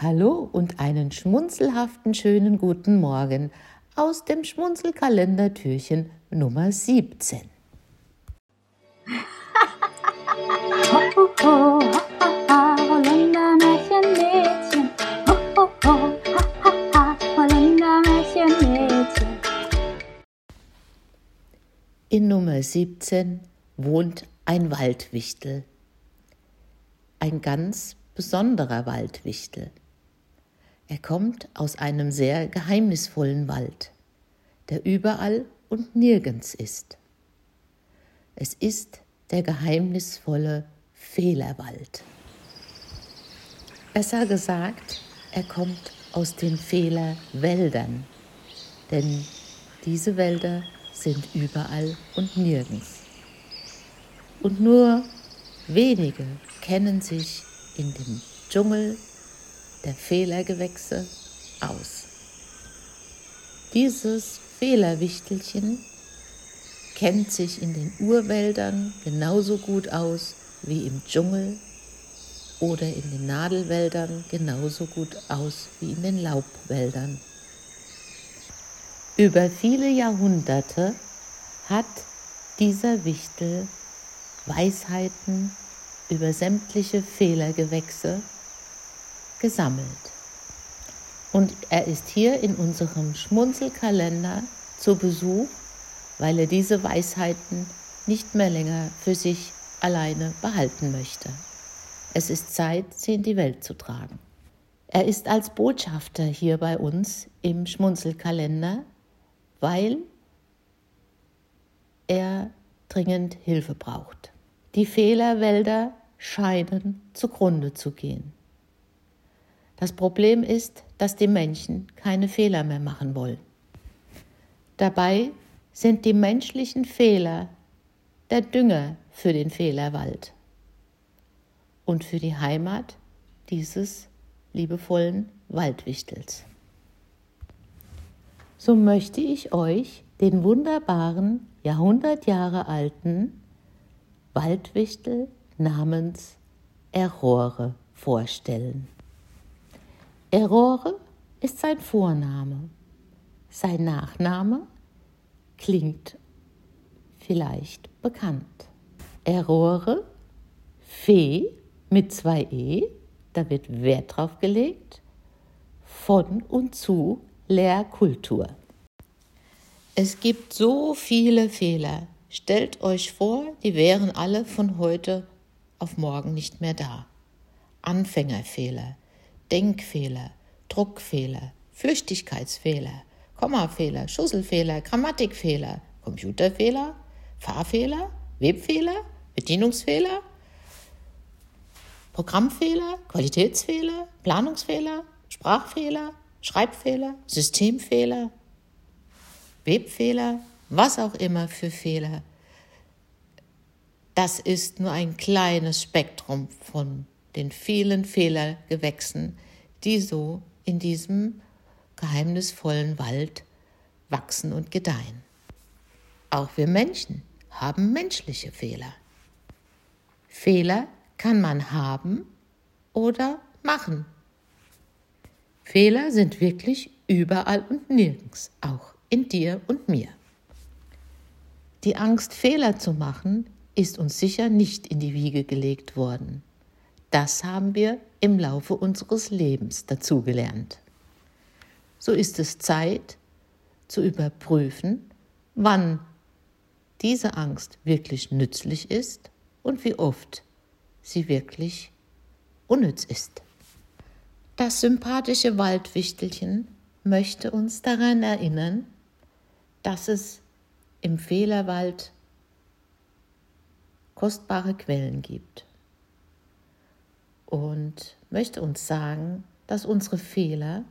Hallo und einen schmunzelhaften schönen guten Morgen aus dem Schmunzelkalendertürchen Nummer 17. Ho, ho, ho, ha, ha, ha, Holundermärchenmädchen. Ho, ho, ho, ha, ha, ha, Holundermärchenmädchen. In Nummer 17 wohnt ein Waldwichtel. Ein ganz besonderer Waldwichtel. Er kommt aus einem sehr geheimnisvollen Wald, der überall und nirgends ist. Es ist der geheimnisvolle Fehlerwald. Besser gesagt, er kommt aus den Fehlerwäldern, denn diese Wälder sind überall und nirgends. Und nur wenige kennen sich in dem Dschungel der Fehlergewächse aus. Dieses Fehlerwichtelchen kennt sich in den Urwäldern genauso gut aus wie im Dschungel oder in den Nadelwäldern genauso gut aus wie in den Laubwäldern. Über viele Jahrhunderte hat dieser Wichtel Weisheiten über sämtliche Fehlergewächse gesammelt. Und er ist hier in unserem Schmunzelkalender zu Besuch, weil er diese Weisheiten nicht mehr länger für sich alleine behalten möchte. Es ist Zeit, sie in die Welt zu tragen. Er ist als Botschafter hier bei uns im Schmunzelkalender, weil er dringend Hilfe braucht. Die Fehlerwälder scheinen zugrunde zu gehen. Das Problem ist, dass die Menschen keine Fehler mehr machen wollen. Dabei sind die menschlichen Fehler der Dünger für den Fehlerwald und für die Heimat dieses liebevollen Waldwichtels. So möchte ich euch den wunderbaren, Jahrhundert Jahre alten Waldwichtel namens Errore vorstellen. Errore ist sein Vorname. Sein Nachname klingt vielleicht bekannt. Errore, Fee mit zwei E, da wird Wert drauf gelegt, von und zu Lehrkultur. Es gibt so viele Fehler. Stellt euch vor, die wären alle von heute auf morgen nicht mehr da. Anfängerfehler, Denkfehler, Druckfehler, Flüchtigkeitsfehler, Kommafehler, Schusselfehler, Grammatikfehler, Computerfehler, Fahrfehler, Webfehler, Bedienungsfehler, Programmfehler, Qualitätsfehler, Planungsfehler, Sprachfehler, Schreibfehler, Systemfehler, Webfehler, was auch immer für Fehler. Das ist nur ein kleines Spektrum von den vielen Fehlergewächsen, die so in diesem geheimnisvollen Wald wachsen und gedeihen. Auch wir Menschen haben menschliche Fehler. Fehler kann man haben oder machen. Fehler sind wirklich überall und nirgends, auch in dir und mir. Die Angst, Fehler zu machen, ist uns sicher nicht in die Wiege gelegt worden. Das haben wir im Laufe unseres Lebens dazugelernt. So ist es Zeit zu überprüfen, wann diese Angst wirklich nützlich ist und wie oft sie wirklich unnütz ist. Das sympathische Waldwichtelchen möchte uns daran erinnern, dass es im Fehlerwald kostbare Quellen gibt und möchte uns sagen, dass unsere Fehler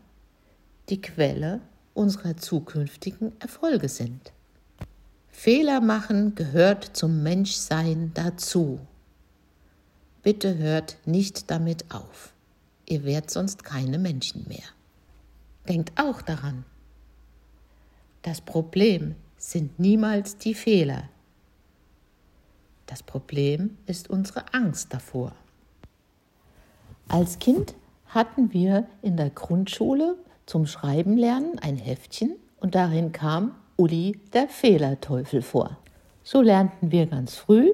die Quelle unserer zukünftigen Erfolge sind. Fehler machen gehört zum Menschsein dazu. Bitte hört nicht damit auf. Ihr werdet sonst keine Menschen mehr. Denkt auch daran. Das Problem sind niemals die Fehler. Das Problem ist unsere Angst davor. Als Kind hatten wir in der Grundschule zum Schreiben lernen ein Heftchen und darin kam Uli der Fehlerteufel vor. So lernten wir ganz früh,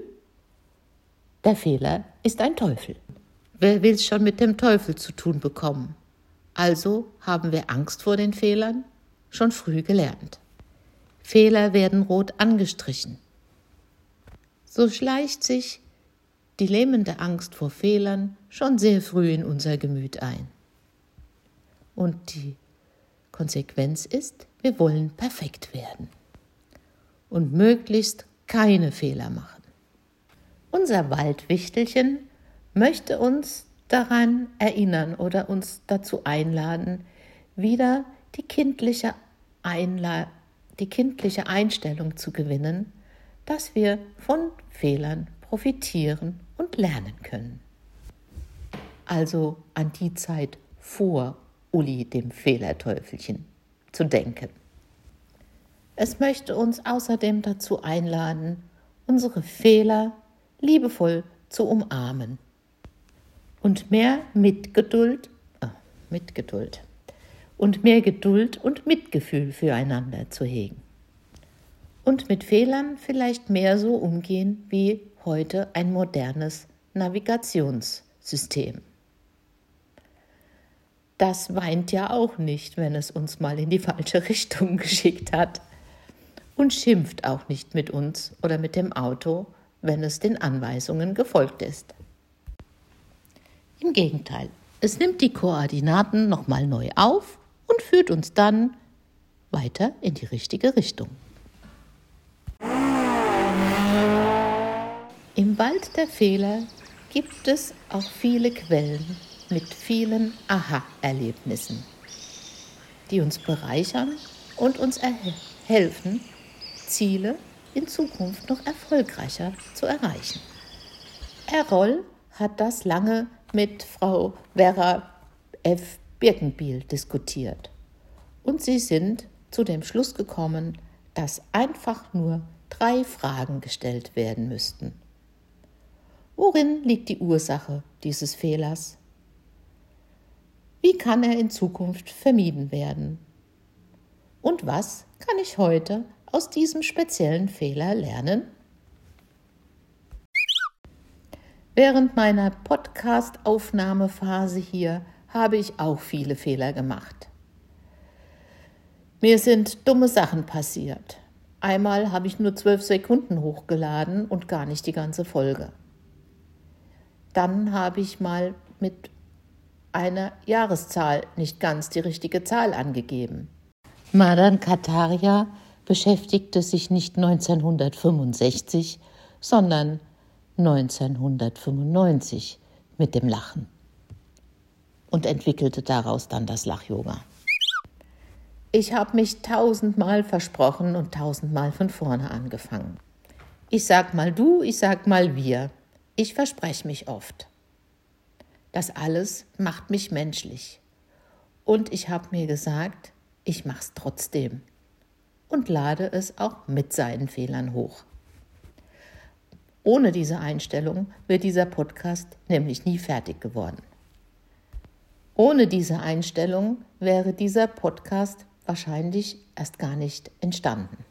der Fehler ist ein Teufel. Wer will es schon mit dem Teufel zu tun bekommen? Also haben wir Angst vor den Fehlern schon früh gelernt. Fehler werden rot angestrichen. So schleicht sich die lähmende Angst vor Fehlern schon sehr früh in unser Gemüt ein. Und die Konsequenz ist, wir wollen perfekt werden und möglichst keine Fehler machen. Unser Waldwichtelchen möchte uns daran erinnern oder uns dazu einladen, wieder die kindliche, Einla die kindliche Einstellung zu gewinnen, dass wir von Fehlern profitieren und lernen können. Also an die Zeit vor Uli dem Fehlerteufelchen zu denken. Es möchte uns außerdem dazu einladen, unsere Fehler liebevoll zu umarmen und mehr Mitgeduld, äh, Mitgeduld und mehr Geduld und Mitgefühl füreinander zu hegen. Und mit Fehlern vielleicht mehr so umgehen wie heute ein modernes Navigationssystem das weint ja auch nicht, wenn es uns mal in die falsche Richtung geschickt hat. Und schimpft auch nicht mit uns oder mit dem Auto, wenn es den Anweisungen gefolgt ist. Im Gegenteil, es nimmt die Koordinaten nochmal neu auf und führt uns dann weiter in die richtige Richtung. Im Wald der Fehler gibt es auch viele Quellen mit vielen Aha-Erlebnissen, die uns bereichern und uns helfen, Ziele in Zukunft noch erfolgreicher zu erreichen. Errol hat das lange mit Frau Vera F. Birkenbiel diskutiert und sie sind zu dem Schluss gekommen, dass einfach nur drei Fragen gestellt werden müssten. Worin liegt die Ursache dieses Fehlers? Wie kann er in Zukunft vermieden werden? Und was kann ich heute aus diesem speziellen Fehler lernen? Während meiner Podcast-Aufnahmephase hier habe ich auch viele Fehler gemacht. Mir sind dumme Sachen passiert. Einmal habe ich nur zwölf Sekunden hochgeladen und gar nicht die ganze Folge. Dann habe ich mal mit eine Jahreszahl nicht ganz die richtige Zahl angegeben. Madan Kataria beschäftigte sich nicht 1965, sondern 1995 mit dem Lachen und entwickelte daraus dann das Lach-Yoga. Ich habe mich tausendmal versprochen und tausendmal von vorne angefangen. Ich sag mal du, ich sag mal wir. Ich verspreche mich oft. Das alles macht mich menschlich. Und ich habe mir gesagt, ich mache es trotzdem und lade es auch mit seinen Fehlern hoch. Ohne diese Einstellung wäre dieser Podcast nämlich nie fertig geworden. Ohne diese Einstellung wäre dieser Podcast wahrscheinlich erst gar nicht entstanden.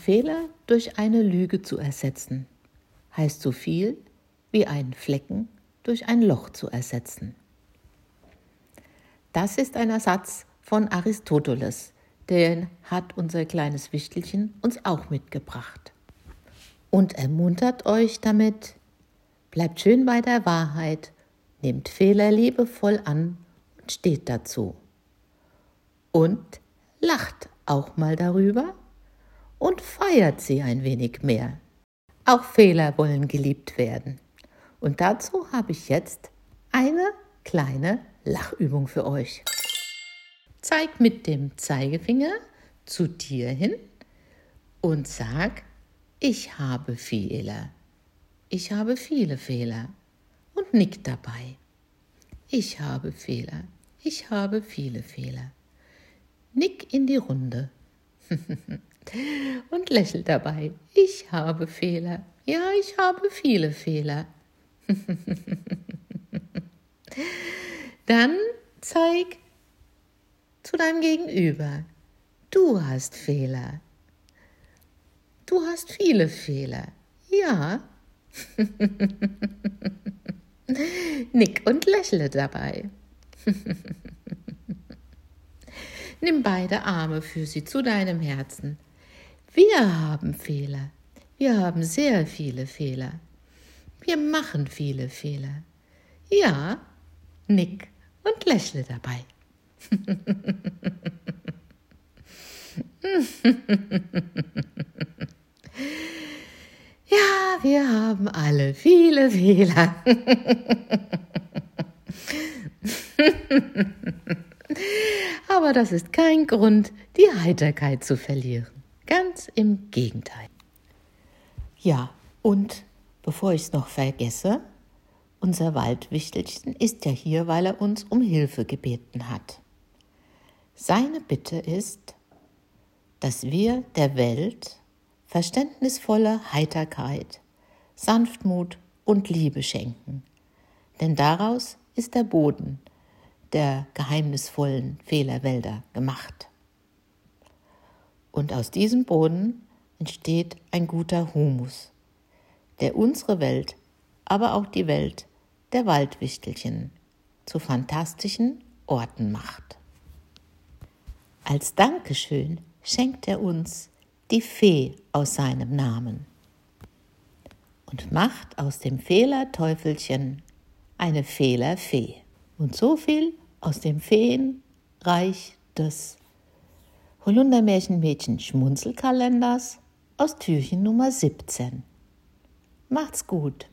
Fehler durch eine Lüge zu ersetzen, heißt so viel wie einen Flecken durch ein Loch zu ersetzen. Das ist ein Ersatz von Aristoteles, den hat unser kleines Wichtelchen uns auch mitgebracht. Und ermuntert euch damit, bleibt schön bei der Wahrheit, nehmt Fehler liebevoll an und steht dazu. Und lacht auch mal darüber, und feiert sie ein wenig mehr. Auch Fehler wollen geliebt werden. Und dazu habe ich jetzt eine kleine Lachübung für euch. Zeig mit dem Zeigefinger zu dir hin und sag, ich habe Fehler. Ich habe viele Fehler. Und nick dabei. Ich habe Fehler. Ich habe viele Fehler. Nick in die Runde. Und lächelt dabei. Ich habe Fehler. Ja, ich habe viele Fehler. Dann zeig zu deinem Gegenüber. Du hast Fehler. Du hast viele Fehler. Ja. Nick und lächle dabei. Nimm beide Arme für sie zu deinem Herzen. Wir haben Fehler. Wir haben sehr viele Fehler. Wir machen viele Fehler. Ja, nick und lächle dabei. ja, wir haben alle viele Fehler. Aber das ist kein Grund, die Heiterkeit zu verlieren. Ganz im Gegenteil. Ja, und bevor ich es noch vergesse, unser Waldwichtelchen ist ja hier, weil er uns um Hilfe gebeten hat. Seine Bitte ist, dass wir der Welt verständnisvolle Heiterkeit, Sanftmut und Liebe schenken. Denn daraus ist der Boden der geheimnisvollen Fehlerwälder gemacht. Und aus diesem Boden entsteht ein guter Humus, der unsere Welt, aber auch die Welt der Waldwichtelchen zu fantastischen Orten macht. Als Dankeschön schenkt er uns die Fee aus seinem Namen und macht aus dem Fehlerteufelchen eine Fehlerfee. Und so viel aus dem Feenreich des Holundermärchenmädchen Schmunzelkalenders aus Türchen Nummer 17. Macht's gut.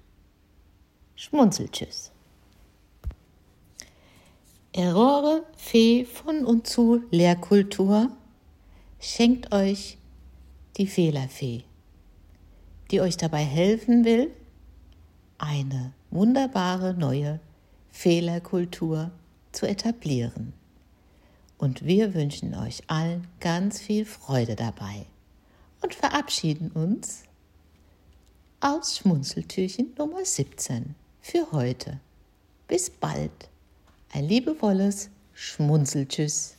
Schmunzeltschüss. Errore Fee von und zu Lehrkultur schenkt euch die Fehlerfee, die euch dabei helfen will, eine wunderbare neue Fehlerkultur zu etablieren. Und wir wünschen euch allen ganz viel Freude dabei und verabschieden uns aus Schmunzeltürchen Nummer 17 für heute. Bis bald. Ein liebevolles Schmunzeltschüss.